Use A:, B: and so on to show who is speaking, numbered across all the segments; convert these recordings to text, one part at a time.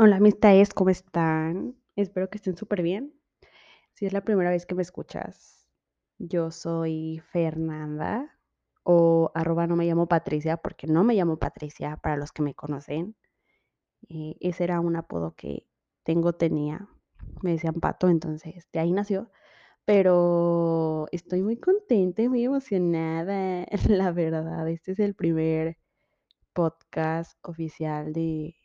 A: Hola, amistades, ¿cómo están? Espero que estén súper bien. Si es la primera vez que me escuchas, yo soy Fernanda o arroba no me llamo Patricia porque no me llamo Patricia para los que me conocen. Eh, ese era un apodo que tengo, tenía. Me decían Pato, entonces de ahí nació. Pero estoy muy contenta y muy emocionada, la verdad. Este es el primer podcast oficial de,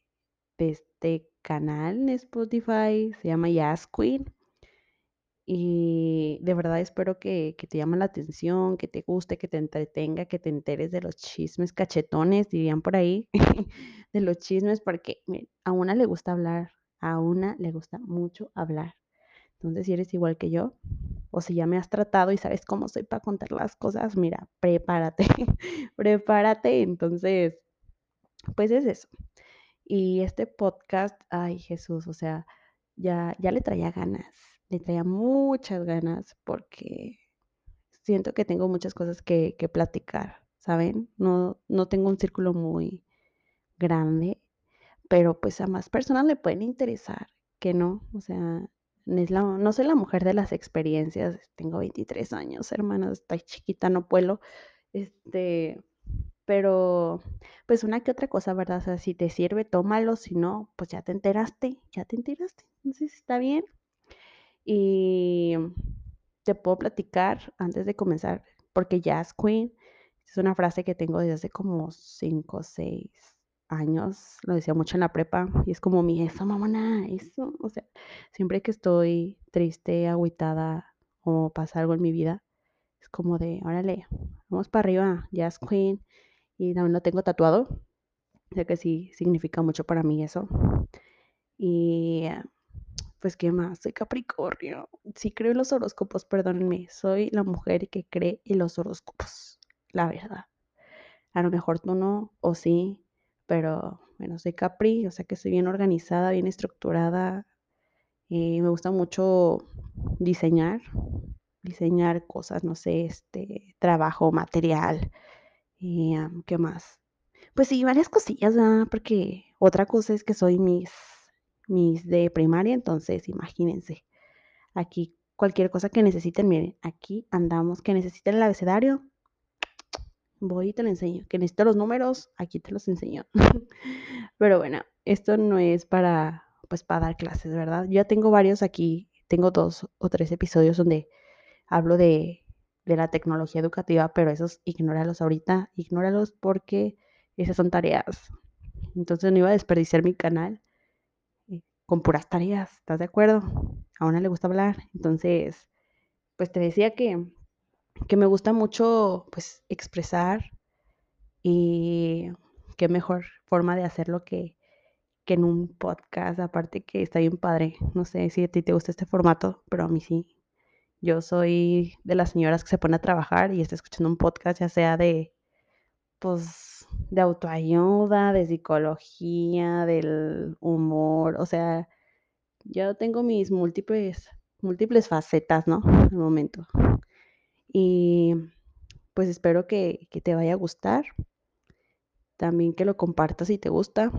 A: de este canal en Spotify, se llama Jazz Queen. Y de verdad espero que, que te llame la atención, que te guste, que te entretenga, que te enteres de los chismes cachetones, dirían por ahí, de los chismes, porque a una le gusta hablar, a una le gusta mucho hablar. Entonces, si eres igual que yo, o si ya me has tratado y sabes cómo soy para contar las cosas, mira, prepárate, prepárate. Entonces, pues es eso. Y este podcast, ay Jesús, o sea, ya, ya le traía ganas, le traía muchas ganas porque siento que tengo muchas cosas que, que platicar, ¿saben? No, no tengo un círculo muy grande, pero pues a más personas le pueden interesar, que no, o sea, no, soy la mujer de las experiencias, tengo 23 años, hermana, estoy chiquita, no puedo, este, pero, pues, una que otra cosa, ¿verdad? O sea, si te sirve, tómalo, si no, pues ya te enteraste, ya te enteraste. Entonces, está bien. Y te puedo platicar antes de comenzar, porque Jazz Queen es una frase que tengo desde hace como 5 o 6 años, lo decía mucho en la prepa, y es como mi eso, mamona, eso, o sea, siempre que estoy triste, agüitada o pasa algo en mi vida, es como de, órale, vamos para arriba, Jazz Queen, y también lo tengo tatuado. Sea que sí significa mucho para mí eso. Y pues, ¿qué más? Soy Capricornio. Sí creo en los horóscopos, perdónenme. Soy la mujer que cree en los horóscopos, la verdad. A lo mejor tú no, o sí, pero bueno, soy Capri, o sea que soy bien organizada, bien estructurada. Y me gusta mucho diseñar, diseñar cosas, no sé, este, trabajo, material. ¿Qué más? Pues sí, varias cosillas, ¿verdad? Porque otra cosa es que soy mis, mis de primaria, entonces imagínense. Aquí cualquier cosa que necesiten, miren, aquí andamos. Que necesiten el abecedario, voy y te lo enseño. Que necesito los números, aquí te los enseño. Pero bueno, esto no es para, pues, para dar clases, ¿verdad? Yo ya tengo varios aquí, tengo dos o tres episodios donde hablo de, de la tecnología educativa, pero esos ignóralos ahorita, ignóralos porque esas son tareas. Entonces no iba a desperdiciar mi canal eh, con puras tareas, ¿estás de acuerdo? A una le gusta hablar. Entonces, pues te decía que, que me gusta mucho pues expresar y qué mejor forma de hacerlo que, que en un podcast, aparte que está bien padre. No sé si a ti te gusta este formato, pero a mí sí. Yo soy de las señoras que se pone a trabajar y está escuchando un podcast, ya sea de, pues, de autoayuda, de psicología, del humor, o sea, yo tengo mis múltiples, múltiples facetas, ¿no? Al momento. Y pues espero que, que te vaya a gustar. También que lo compartas si te gusta.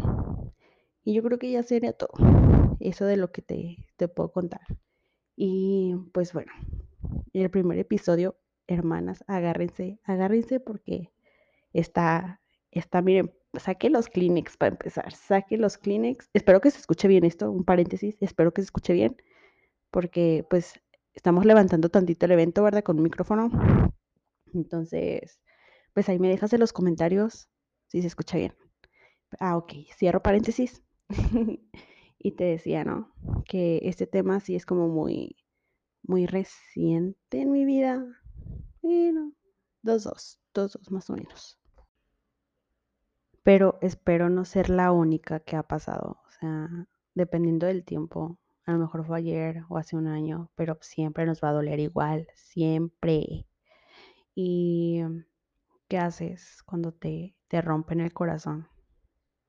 A: Y yo creo que ya sería todo. Eso de lo que te, te puedo contar. Y pues bueno, el primer episodio, hermanas, agárrense, agárrense porque está, está, miren, saque los Kleenex para empezar, saque los Kleenex. Espero que se escuche bien esto, un paréntesis, espero que se escuche bien, porque pues estamos levantando tantito el evento, ¿verdad? Con un micrófono. Entonces, pues ahí me dejas en los comentarios si se escucha bien. Ah, ok, cierro paréntesis. y te decía, ¿no? Que este tema sí es como muy, muy reciente en mi vida. Bueno, dos, dos, dos, dos más o menos. Pero espero no ser la única que ha pasado. O sea, dependiendo del tiempo, a lo mejor fue ayer o hace un año, pero siempre nos va a doler igual, siempre. ¿Y qué haces cuando te, te rompen el corazón?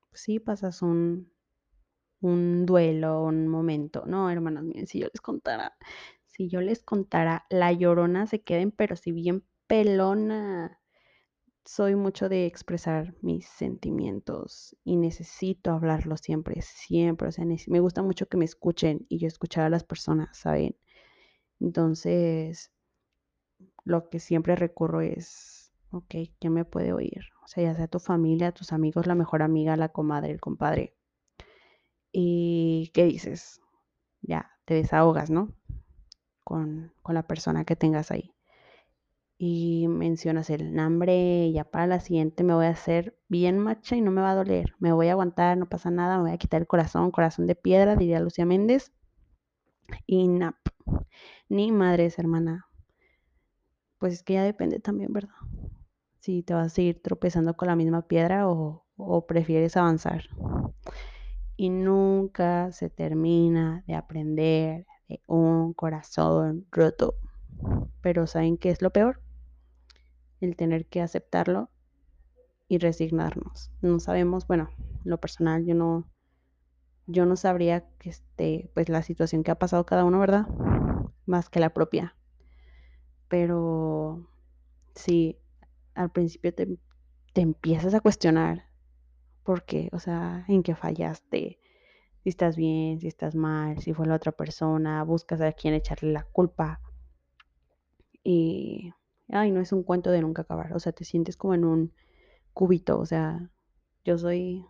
A: Pues sí, pasas un, un duelo, un momento. No, hermanos, miren, si yo les contara, si yo les contara, la llorona se queden, pero si bien pelona. soy mucho de expresar mis sentimientos y necesito hablarlo siempre, siempre. O sea, me gusta mucho que me escuchen y yo escuchar a las personas, ¿saben? Entonces, lo que siempre recurro es, ok, ¿quién me puede oír? O sea, ya sea tu familia, tus amigos, la mejor amiga, la comadre, el compadre. ¿Y qué dices? Ya, te desahogas, ¿no? Con, con la persona que tengas ahí y mencionas el nombre, ya para la siguiente me voy a hacer bien macha y no me va a doler, me voy a aguantar, no pasa nada, me voy a quitar el corazón, corazón de piedra, diría Lucía Méndez. Y nap, ni madres, hermana. Pues es que ya depende también, ¿verdad? Si te vas a seguir tropezando con la misma piedra o, o prefieres avanzar. Y nunca se termina de aprender de un corazón roto. Pero ¿saben qué es lo peor? el tener que aceptarlo y resignarnos. No sabemos, bueno, lo personal yo no yo no sabría que este pues la situación que ha pasado cada uno, ¿verdad? Más que la propia. Pero sí, al principio te, te empiezas a cuestionar por qué, o sea, en qué fallaste, si estás bien, si estás mal, si fue la otra persona, buscas a quién echarle la culpa. Y ay, no es un cuento de nunca acabar, o sea, te sientes como en un cubito, o sea, yo soy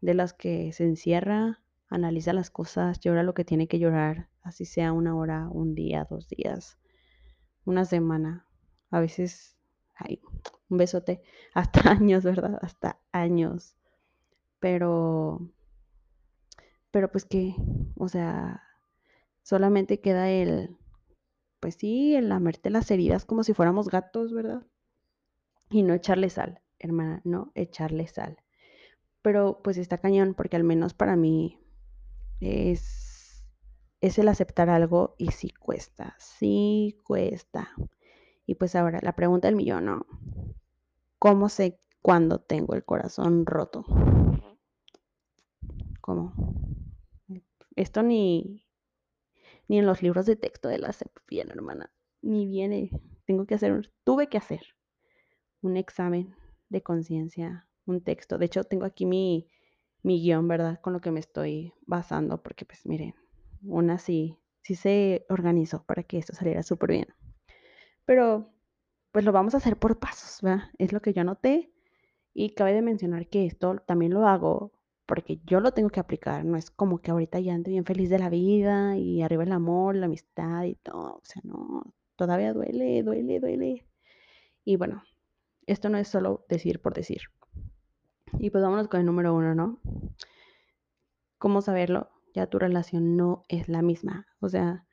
A: de las que se encierra, analiza las cosas, llora lo que tiene que llorar, así sea una hora, un día, dos días, una semana, a veces, ay, un besote, hasta años, ¿verdad? Hasta años. Pero, pero pues que, o sea, solamente queda el, pues sí, el lamerte las heridas como si fuéramos gatos, ¿verdad? Y no echarle sal, hermana, no echarle sal. Pero pues está cañón porque al menos para mí es, es el aceptar algo y sí cuesta, sí cuesta. Y pues ahora la pregunta del millón. ¿Cómo sé cuándo tengo el corazón roto? ¿Cómo? Esto ni, ni en los libros de texto de la CEP viene, hermana. Ni viene. Tengo que hacer, tuve que hacer un examen de conciencia, un texto. De hecho, tengo aquí mi, mi guion, ¿verdad? Con lo que me estoy basando, porque pues miren, una sí, sí se organizó para que esto saliera súper bien. Pero pues lo vamos a hacer por pasos, ¿verdad? Es lo que yo anoté y cabe de mencionar que esto también lo hago porque yo lo tengo que aplicar, no es como que ahorita ya ando bien feliz de la vida y arriba el amor, la amistad y todo, o sea, no, todavía duele, duele, duele. Y bueno, esto no es solo decir por decir. Y pues vámonos con el número uno, ¿no? ¿Cómo saberlo? Ya tu relación no es la misma. O sea,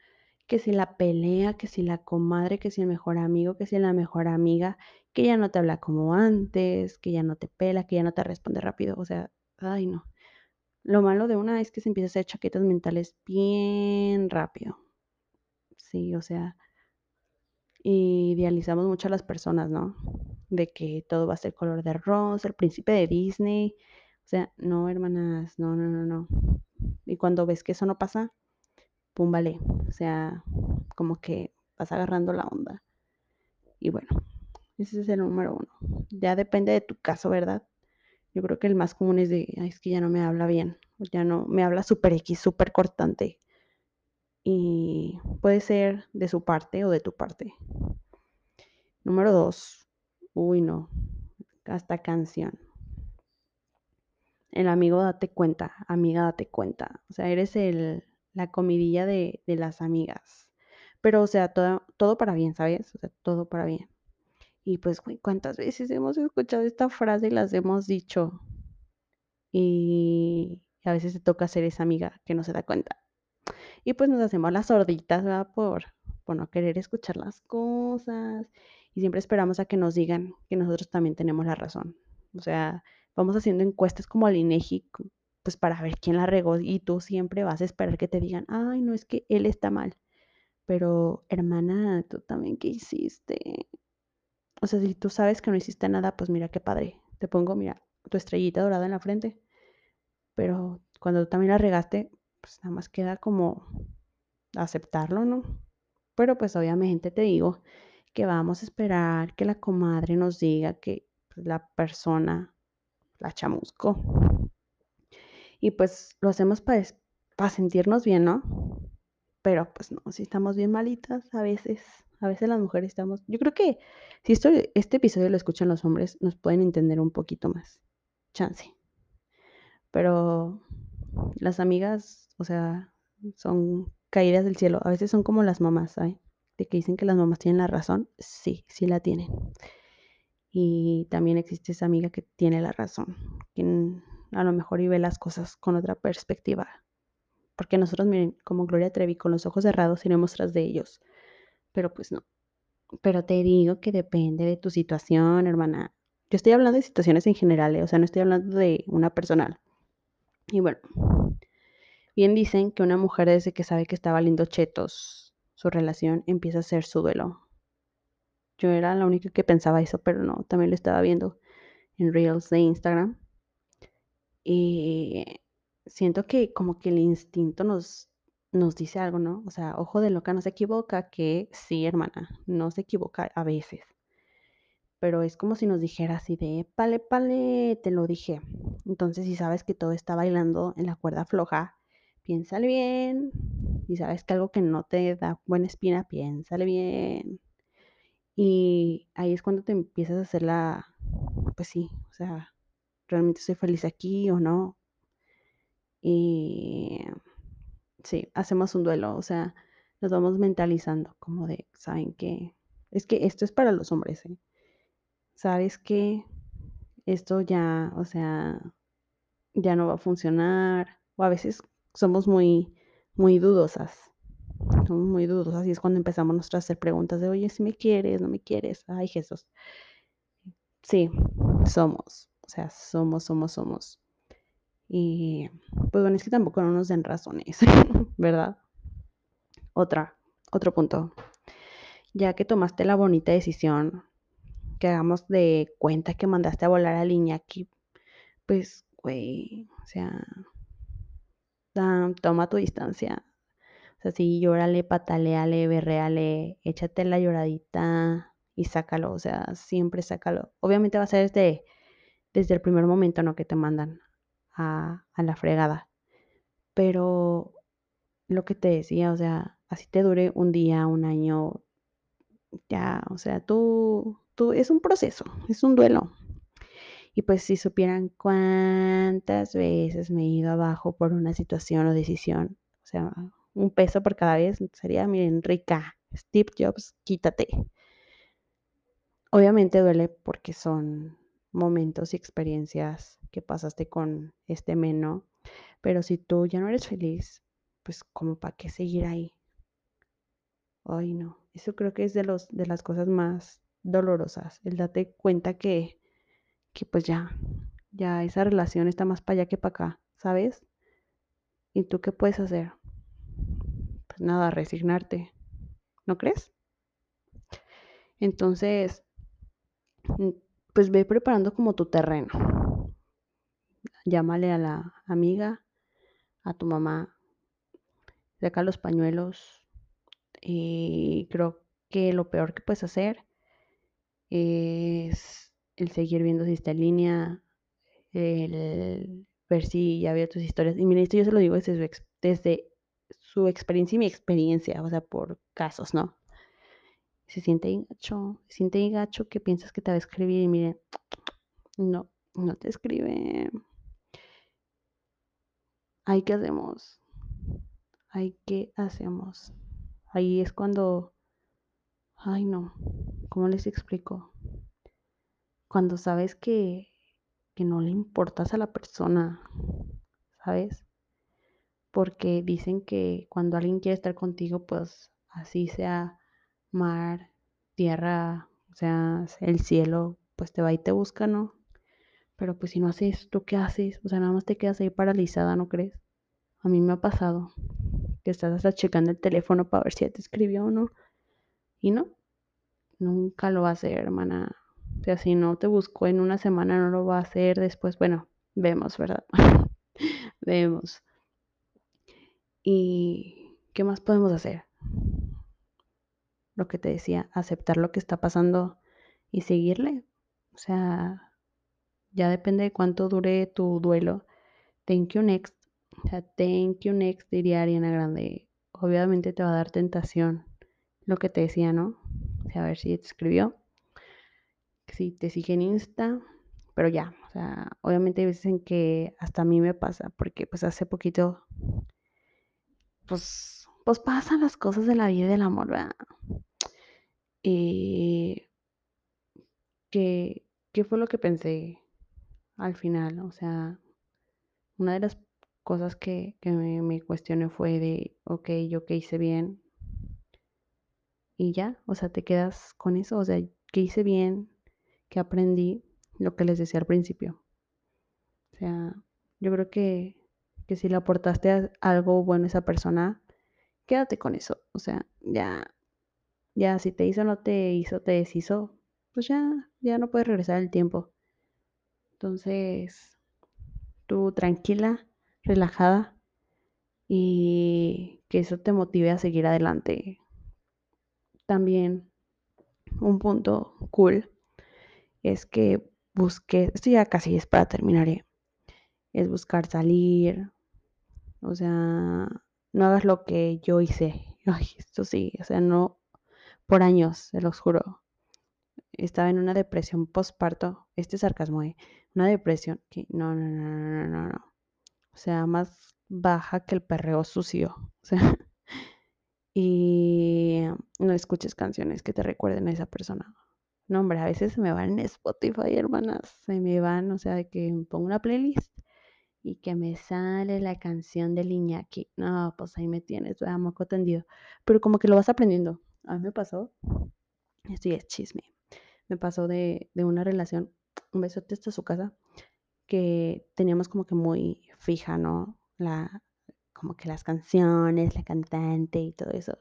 A: que si la pelea, que si la comadre, que si el mejor amigo, que si la mejor amiga, que ya no te habla como antes, que ya no te pela, que ya no te responde rápido. O sea, ay no. Lo malo de una es que se empieza a hacer chaquetas mentales bien rápido. Sí, o sea, idealizamos mucho a las personas, ¿no? De que todo va a ser color de rosa, el príncipe de Disney. O sea, no, hermanas, no, no, no, no. Y cuando ves que eso no pasa, pum, vale. O sea, como que vas agarrando la onda. Y bueno, ese es el número uno. Ya depende de tu caso, ¿verdad? Yo creo que el más común es de, es que ya no me habla bien, ya no, me habla súper X, súper cortante. Y puede ser de su parte o de tu parte. Número dos, uy no, hasta canción. El amigo date cuenta, amiga date cuenta. O sea, eres el, la comidilla de, de las amigas. Pero, o sea, todo, todo para bien, ¿sabes? O sea, todo para bien. Y pues, güey, ¿cuántas veces hemos escuchado esta frase y las hemos dicho? Y a veces te toca ser esa amiga que no se da cuenta. Y pues nos hacemos las sorditas, ¿verdad? Por, por no querer escuchar las cosas. Y siempre esperamos a que nos digan que nosotros también tenemos la razón. O sea, vamos haciendo encuestas como al INEGI, pues para ver quién la regó. Y tú siempre vas a esperar que te digan, ay, no es que él está mal. Pero, hermana, tú también, ¿qué hiciste? O sea, si tú sabes que no hiciste nada, pues mira qué padre. Te pongo, mira, tu estrellita dorada en la frente. Pero cuando tú también la regaste, pues nada más queda como aceptarlo, ¿no? Pero pues obviamente te digo que vamos a esperar que la comadre nos diga que la persona la chamuscó. Y pues lo hacemos para sentirnos bien, ¿no? Pero pues no, si estamos bien malitas a veces, a veces las mujeres estamos, yo creo que si esto, este episodio lo escuchan los hombres, nos pueden entender un poquito más. Chance. Pero las amigas, o sea, son caídas del cielo. A veces son como las mamás, ¿sabes? De que dicen que las mamás tienen la razón. Sí, sí la tienen. Y también existe esa amiga que tiene la razón, quien a lo mejor y ve las cosas con otra perspectiva. Porque nosotros, miren, como Gloria Trevi, con los ojos cerrados, iremos tras de ellos. Pero pues no. Pero te digo que depende de tu situación, hermana. Yo estoy hablando de situaciones en general, ¿eh? o sea, no estoy hablando de una personal. Y bueno, bien dicen que una mujer desde que sabe que está valiendo chetos su relación empieza a hacer su duelo. Yo era la única que pensaba eso, pero no, también lo estaba viendo en Reels de Instagram. Y siento que como que el instinto nos, nos dice algo, ¿no? O sea, ojo de loca no se equivoca, que sí, hermana, no se equivoca a veces. Pero es como si nos dijera así de, pale, pale, te lo dije. Entonces, si sabes que todo está bailando en la cuerda floja, piénsale bien. Y sabes que algo que no te da buena espina, piénsale bien. Y ahí es cuando te empiezas a hacer la, pues sí, o sea, realmente soy feliz aquí o no. Y sí, hacemos un duelo, o sea, nos vamos mentalizando como de, ¿saben qué? Es que esto es para los hombres, ¿eh? ¿Sabes qué? Esto ya, o sea, ya no va a funcionar. O a veces somos muy, muy dudosas. Somos muy dudosas y es cuando empezamos a hacer preguntas de, oye, si me quieres, no me quieres. Ay, Jesús. Sí, somos. O sea, somos, somos, somos. Y pues bueno, es que tampoco no nos den razones, ¿verdad? Otra, otro punto. Ya que tomaste la bonita decisión, que hagamos de cuenta que mandaste a volar a aquí, pues, güey, o sea, toma tu distancia. O sea, sí, llórale, pataleale, berreale, échate la lloradita y sácalo, o sea, siempre sácalo. Obviamente va a ser desde, desde el primer momento, ¿no? Que te mandan a, la fregada. Pero lo que te decía, o sea, así te dure un día, un año, ya, o sea, tú, tú, es un proceso, es un duelo. Y pues si supieran cuántas veces me he ido abajo por una situación o decisión, o sea, un peso por cada vez, sería, miren, rica. Steve Jobs, quítate. Obviamente duele porque son momentos y experiencias que pasaste con este meno, pero si tú ya no eres feliz, pues como para qué seguir ahí. Ay, no, eso creo que es de los de las cosas más dolorosas, el date cuenta que que pues ya ya esa relación está más para allá que para acá, ¿sabes? ¿Y tú qué puedes hacer? Pues nada, resignarte. ¿No crees? Entonces, pues ve preparando como tu terreno. Llámale a la amiga, a tu mamá, saca los pañuelos. Y creo que lo peor que puedes hacer es el seguir viendo si está en línea, el ver si ya vio tus historias. Y mira, esto yo se lo digo desde su, desde su experiencia y mi experiencia, o sea, por casos, ¿no? Se siente gacho, se siente gacho que piensas que te va a escribir y mire, no, no te escribe. Ay, ¿qué hacemos? Ay, ¿qué hacemos? Ahí es cuando, ay no, ¿cómo les explico? Cuando sabes que, que no le importas a la persona, ¿sabes? Porque dicen que cuando alguien quiere estar contigo, pues así sea mar, tierra, o sea, el cielo, pues te va y te busca, ¿no? Pero pues si no haces, ¿tú qué haces? O sea, nada más te quedas ahí paralizada, ¿no crees? A mí me ha pasado que estás hasta checando el teléfono para ver si ya te escribió o no. Y no, nunca lo va a hacer, hermana. O sea, si no te buscó en una semana, no lo va a hacer después. Bueno, vemos, ¿verdad? vemos. ¿Y qué más podemos hacer? Lo que te decía, aceptar lo que está pasando y seguirle. O sea, Ya depende de cuánto dure tu duelo. Thank you next. O sea, thank you next, diría Ariana Grande. Obviamente te va a dar tentación. Lo que te decía, ¿no? O sea, a ver si te escribió. Si te sigue en Insta. Pero ya, o sea, obviamente hay veces en que hasta a mí me pasa, porque pues hace poquito, pues, pues pasan las cosas de la vida y del amor, ¿verdad? Y ¿qué, fue lo que pensé al final? O sea, una de las cosas que, que me, me cuestioné fue de, ok, yo qué hice bien. Y ya, o sea, te quedas con eso, o sea, qué hice bien, qué aprendí, lo que les decía al principio. O sea, yo creo que, que si le aportaste algo bueno a esa persona, quédate con eso. O sea, ya, ya si te hizo, no te hizo, te deshizo, pues ya, ya no puedes regresar el tiempo. Entonces, tú tranquila, relajada y que eso te motive a seguir adelante. También un punto cool es que busques, esto ya casi es para terminar, ¿eh? es buscar salir, o sea, no hagas lo que yo hice. Ay, esto sí, o sea, no, por años, se los juro. Estaba en una depresión postparto, este sarcasmo, ¿eh? Una depresión que no, no, no, no, no, no. O sea, más baja que el perreo sucio. O sea, y no escuches canciones que te recuerden a esa persona. No, hombre, a veces se me van en Spotify, hermanas. Se me van, o sea, de que pongo una playlist y que me sale la canción del Iñaki. No, pues ahí me tienes, a moco tendido. Pero como que lo vas aprendiendo. A mí me pasó, esto ya es chisme, me pasó de, de una relación, un besote hasta su casa, que teníamos como que muy fija, ¿no? La, como que las canciones, la cantante y todo eso.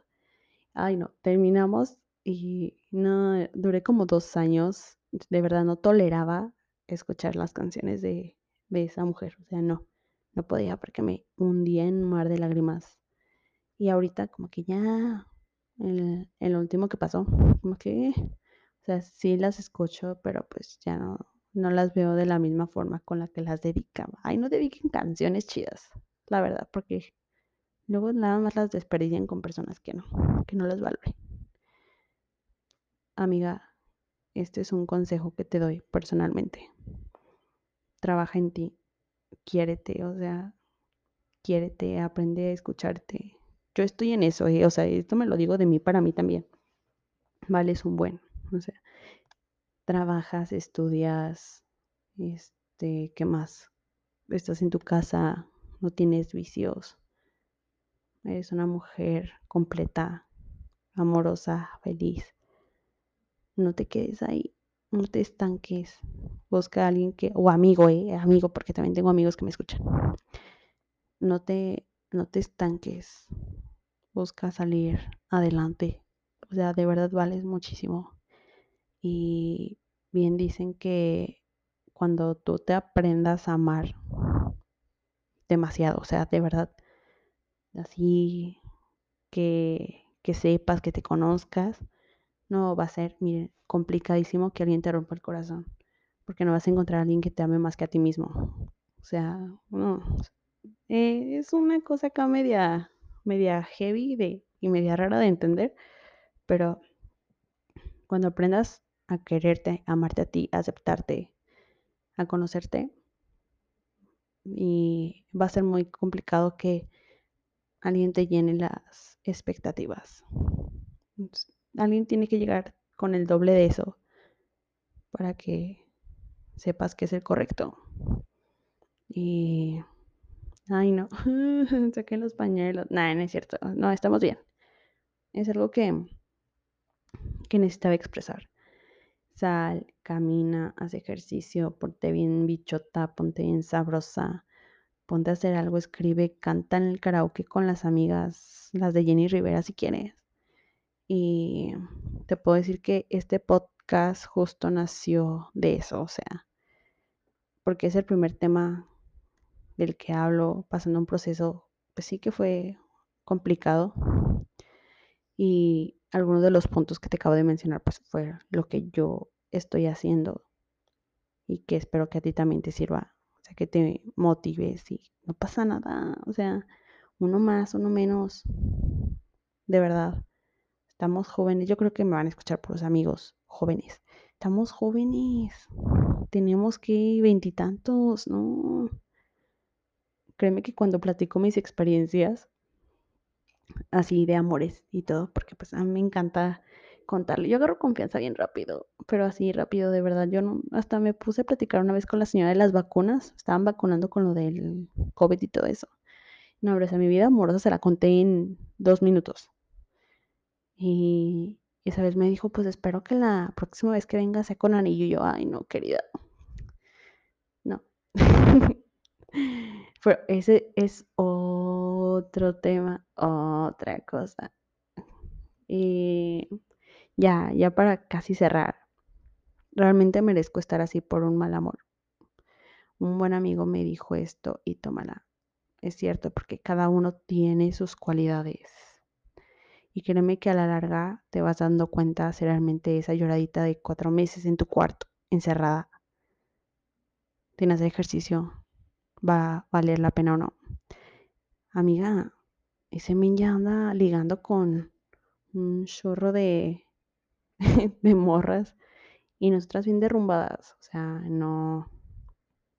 A: Ay, no, terminamos y no, duré como dos años, de verdad no toleraba escuchar las canciones de, de esa mujer, o sea, no, no podía porque me hundía en un mar de lágrimas. Y ahorita como que ya, el, el último que pasó, como que, o sea, sí las escucho, pero pues ya no, no las veo de la misma forma con la que las dedicaba. Ay, no dediquen canciones chidas, la verdad, porque luego nada más las desperdician con personas que no, que no las valoren. Amiga, este es un consejo que te doy personalmente. Trabaja en ti, quiérete, o sea, quiérete, aprende a escucharte. Yo estoy en eso, o sea, esto me lo digo de mí para mí también. Vale, es un buen, o sea, trabajas, estudias, este, ¿qué más? Estás en tu casa, no tienes vicios, eres una mujer completa, amorosa, feliz. No te quedes ahí, no te estanques. Busca a alguien que, o amigo, eh, amigo, porque también tengo amigos que me escuchan. No te, no te estanques. Busca salir adelante. O sea, de verdad vales muchísimo. Y bien dicen que cuando tú te aprendas a amar demasiado, o sea, de verdad, así que, que sepas, que te conozcas, no va a ser, complicadísimo que alguien te rompa el corazón, porque no vas a encontrar a alguien que te ame más que a ti mismo. O sea, no, eh, es una cosa acá media, media heavy de, y media rara de entender, pero cuando aprendas a quererte, a amarte a ti, a aceptarte, a conocerte, y va a ser muy complicado que alguien te llene las expectativas. Alguien tiene que llegar con el doble de eso para que sepas que es el correcto. Y. Ay, no. Saquen los pañuelos. Nah, no es cierto. No, estamos bien. Es algo que, que necesitaba expresar. Sal, camina, haz ejercicio, ponte bien bichota, ponte bien sabrosa, ponte a hacer algo, escribe, canta en el karaoke con las amigas, las de Jenny Rivera si quieres. Y te puedo decir que este podcast justo nació de eso, o sea, porque es el primer tema del que hablo, pasando un proceso, pues sí que fue complicado. Y algunos de los puntos que te acabo de mencionar, pues fue lo que yo estoy haciendo y que espero que a ti también te sirva, o sea, que te motives y no pasa nada, o sea, uno más, uno menos, de verdad, estamos jóvenes, yo creo que me van a escuchar por los amigos jóvenes, estamos jóvenes, tenemos que veintitantos, ¿no? Créeme que cuando platico mis experiencias, así de amores y todo, porque pues a mí me encanta contarle. Yo agarro confianza bien rápido, pero así rápido, de verdad. Yo no, hasta me puse a platicar una vez con la señora de las vacunas. Estaban vacunando con lo del COVID y todo eso. No, pero esa mi vida amorosa se la conté en dos minutos. Y esa vez me dijo, pues espero que la próxima vez que venga sea con anillo. Y yo, ay, no, querida. No. pero ese es otro tema, otra cosa. Y ya, ya para casi cerrar. Realmente merezco estar así por un mal amor. Un buen amigo me dijo esto y tómala. Es cierto, porque cada uno tiene sus cualidades. Y créeme que a la larga te vas dando cuenta si realmente esa lloradita de cuatro meses en tu cuarto, encerrada, tienes ejercicio, va a valer la pena o no. Amiga, ese men ya anda ligando con un chorro de de morras y nosotras bien derrumbadas, o sea, no,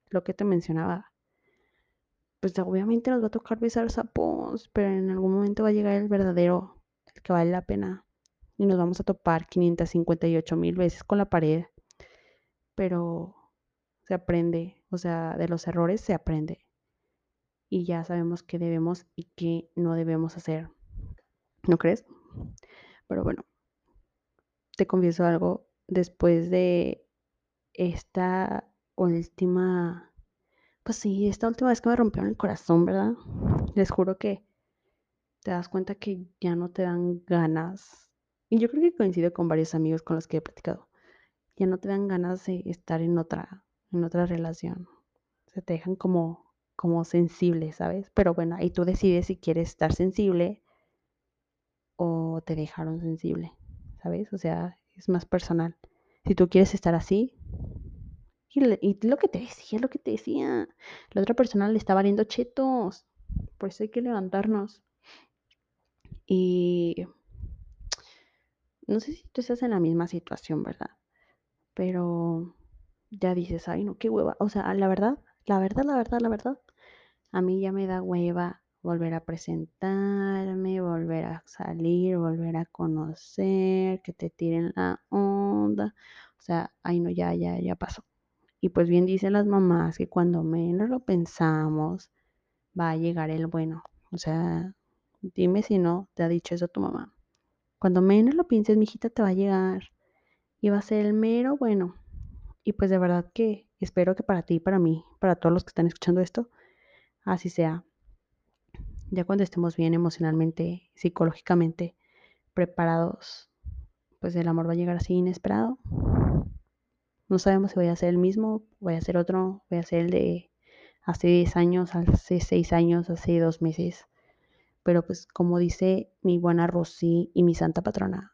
A: lo que te mencionaba, pues obviamente nos va a tocar besar sapos, pero en algún momento va a llegar el verdadero, el que vale la pena, y nos vamos a topar 558 mil veces con la pared, pero se aprende, o sea, de los errores se aprende, y ya sabemos qué debemos y qué no debemos hacer, ¿no crees? Pero bueno, te confieso algo, después de esta última, pues sí, esta última vez que me rompieron el corazón, ¿verdad? Les juro que te das cuenta que ya no te dan ganas. Y yo creo que coincido con varios amigos con los que he platicado. Ya no te dan ganas de estar en otra, en otra relación. Se te dejan como, como sensible, ¿sabes? Pero bueno, ahí tú decides si quieres estar sensible o te dejaron sensible. ¿sabes? O sea, es más personal. Si tú quieres estar así, y, lo que te decía, lo que te decía, la otra persona le está valiendo chetos, por eso hay que levantarnos. Y no sé si tú estás en la misma situación, ¿verdad? Pero ya dices, ay, no, qué hueva. O sea, la verdad, la verdad, la verdad, la verdad, a mí ya me da hueva volver a presentarme, volver a salir, volver a conocer, que te tiren la onda. O sea, ay no, ya, ya, ya pasó. Y pues bien dicen las mamás que cuando menos lo pensamos, va a llegar el bueno. O sea, dime si no te ha dicho eso tu mamá. Cuando menos lo pienses, mi hijita te va a llegar. Y va a ser el mero bueno. Y pues de verdad que espero que para ti, para mí, para todos los que están escuchando esto, así sea ya cuando estemos bien emocionalmente, psicológicamente preparados, pues el amor va a llegar así inesperado. No sabemos si voy a ser el mismo, voy a ser otro, voy a ser el de hace 10 años, hace 6 años, hace 2 meses. Pero pues como dice mi buena Rosy y mi santa patrona,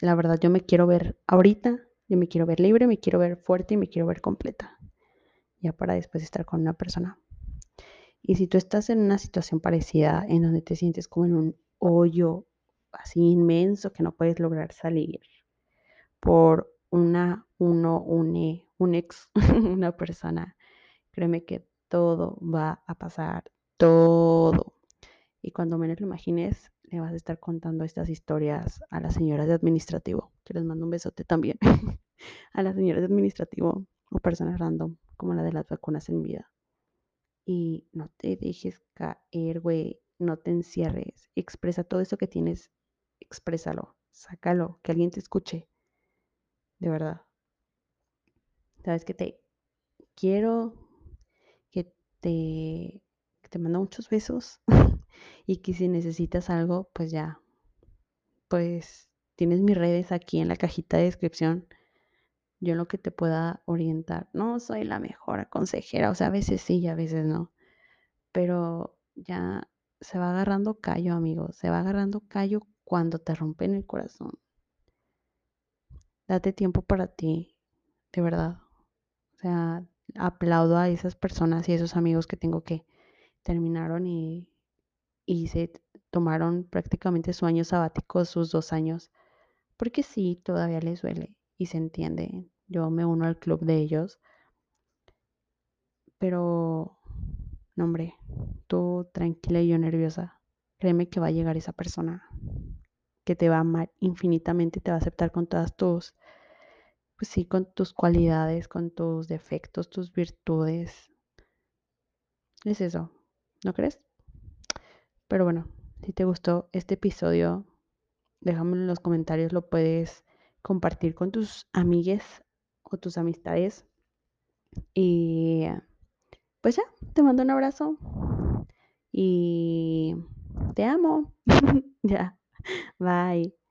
A: la verdad yo me quiero ver ahorita, yo me quiero ver libre, me quiero ver fuerte y me quiero ver completa. Ya para después estar con una persona y si tú estás en una situación parecida en donde te sientes como en un hoyo así inmenso que no puedes lograr salir por una, uno, une, un ex, una persona, créeme que todo va a pasar, todo. Y cuando menos lo imagines, le vas a estar contando estas historias a las señoras de administrativo, que les mando un besote también, a las señoras de administrativo o personas random, como la de las vacunas en vida y no te dejes caer, güey, no te encierres, expresa todo eso que tienes, exprésalo, sácalo, que alguien te escuche, de verdad. Sabes que te quiero, que te, que te mando muchos besos y que si necesitas algo, pues ya, pues tienes mis redes aquí en la cajita de descripción yo lo que te pueda orientar. No soy la mejor consejera, o sea, a veces sí y a veces no, pero ya se va agarrando callo, amigo, se va agarrando callo cuando te rompen el corazón. Date tiempo para ti, de verdad. O sea, aplaudo a esas personas y esos amigos que tengo que terminaron y, y se tomaron prácticamente su año sabático, sus dos años, porque sí, todavía les duele y se entiende. Yo me uno al club de ellos, pero, no hombre, tú tranquila y yo nerviosa. Créeme que va a llegar esa persona que te va a amar infinitamente, te va a aceptar con todas tus, pues sí, con tus cualidades, con tus defectos, tus virtudes. Es eso, ¿no crees? Pero bueno, si te gustó este episodio, déjamelo en los comentarios, lo puedes compartir con tus amigues o tus amistades. Y pues ya, te mando un abrazo y te amo. ya, bye.